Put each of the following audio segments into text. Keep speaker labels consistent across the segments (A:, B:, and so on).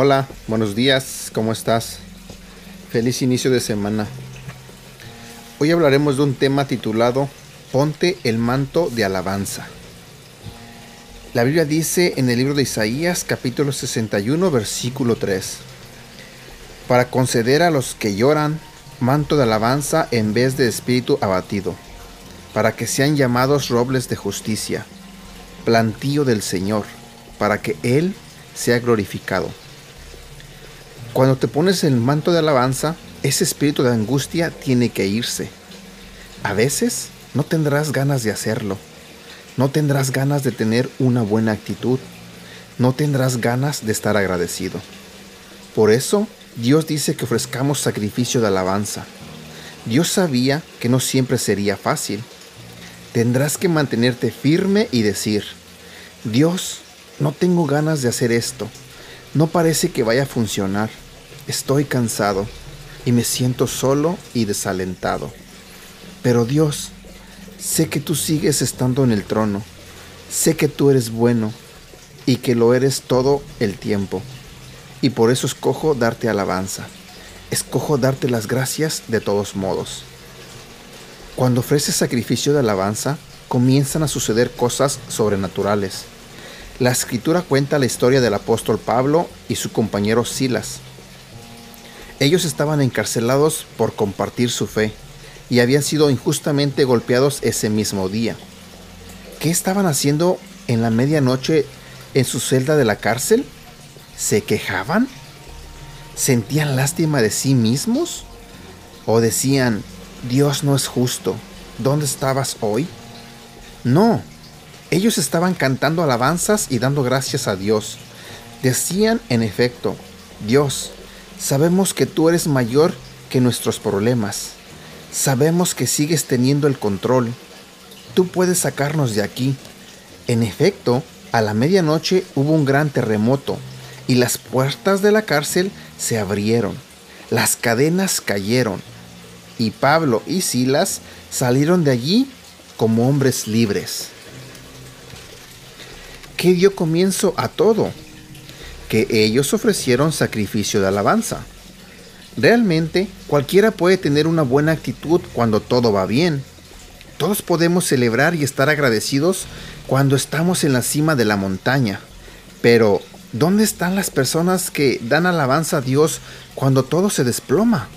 A: Hola, buenos días, ¿cómo estás? Feliz inicio de semana. Hoy hablaremos de un tema titulado Ponte el manto de alabanza. La Biblia dice en el libro de Isaías capítulo 61 versículo 3, para conceder a los que lloran manto de alabanza en vez de espíritu abatido, para que sean llamados robles de justicia, plantío del Señor, para que Él sea glorificado. Cuando te pones el manto de alabanza, ese espíritu de angustia tiene que irse. A veces no tendrás ganas de hacerlo. No tendrás ganas de tener una buena actitud. No tendrás ganas de estar agradecido. Por eso, Dios dice que ofrezcamos sacrificio de alabanza. Dios sabía que no siempre sería fácil. Tendrás que mantenerte firme y decir, Dios, no tengo ganas de hacer esto no parece que vaya a funcionar. Estoy cansado y me siento solo y desalentado. Pero Dios, sé que tú sigues estando en el trono. Sé que tú eres bueno y que lo eres todo el tiempo. Y por eso escojo darte alabanza. Escojo darte las gracias de todos modos. Cuando ofreces sacrificio de alabanza, comienzan a suceder cosas sobrenaturales. La escritura cuenta la historia del apóstol Pablo y su compañero Silas. Ellos estaban encarcelados por compartir su fe y habían sido injustamente golpeados ese mismo día. ¿Qué estaban haciendo en la medianoche en su celda de la cárcel? ¿Se quejaban? ¿Sentían lástima de sí mismos? ¿O decían, Dios no es justo, ¿dónde estabas hoy? No, ellos estaban cantando alabanzas y dando gracias a Dios. Decían, en efecto, Dios, sabemos que tú eres mayor que nuestros problemas. Sabemos que sigues teniendo el control. Tú puedes sacarnos de aquí. En efecto, a la medianoche hubo un gran terremoto y las puertas de la cárcel se abrieron. Las cadenas cayeron y Pablo y Silas salieron de allí como hombres libres. ¿Qué dio comienzo a todo? Que ellos ofrecieron sacrificio de alabanza. Realmente, cualquiera puede tener una buena actitud cuando todo va bien. Todos podemos celebrar y estar agradecidos cuando estamos en la cima de la montaña. Pero, ¿dónde están las personas que dan alabanza a Dios cuando todo se desploma?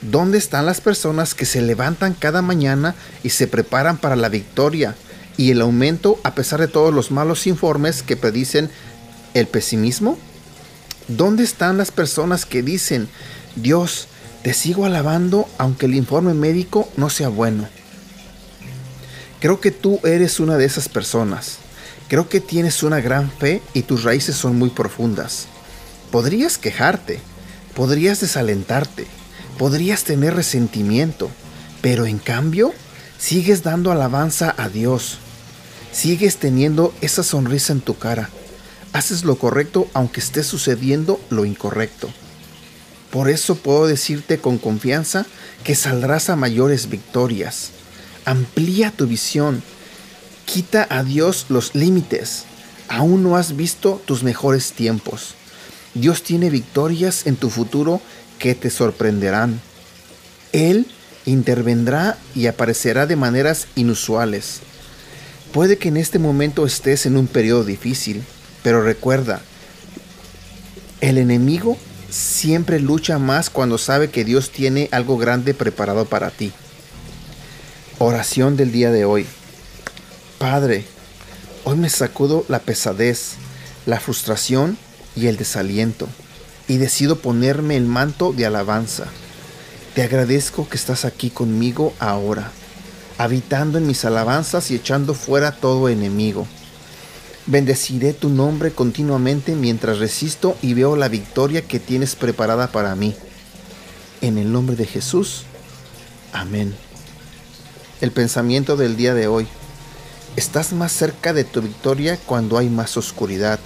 A: ¿Dónde están las personas que se levantan cada mañana y se preparan para la victoria y el aumento a pesar de todos los malos informes que predicen el pesimismo? ¿Dónde están las personas que dicen, Dios, te sigo alabando aunque el informe médico no sea bueno? Creo que tú eres una de esas personas. Creo que tienes una gran fe y tus raíces son muy profundas. Podrías quejarte, podrías desalentarte, podrías tener resentimiento, pero en cambio sigues dando alabanza a Dios Sigues teniendo esa sonrisa en tu cara. Haces lo correcto aunque esté sucediendo lo incorrecto. Por eso puedo decirte con confianza que saldrás a mayores victorias. Amplía tu visión. Quita a Dios los límites. Aún no has visto tus mejores tiempos. Dios tiene victorias en tu futuro que te sorprenderán. Él intervendrá y aparecerá de maneras inusuales. Puede que en este momento estés en un periodo difícil, pero recuerda, el enemigo siempre lucha más cuando sabe que Dios tiene algo grande preparado para ti. Oración del día de hoy. Padre, hoy me sacudo la pesadez, la frustración y el desaliento y decido ponerme el manto de alabanza. Te agradezco que estás aquí conmigo ahora habitando en mis alabanzas y echando fuera todo enemigo. Bendeciré tu nombre continuamente mientras resisto y veo la victoria que tienes preparada para mí. En el nombre de Jesús. Amén. El pensamiento del día de hoy. Estás más cerca de tu victoria cuando hay más oscuridad.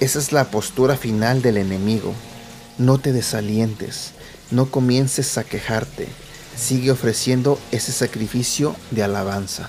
A: Esa es la postura final del enemigo. No te desalientes, no comiences a quejarte sigue ofreciendo ese sacrificio de alabanza.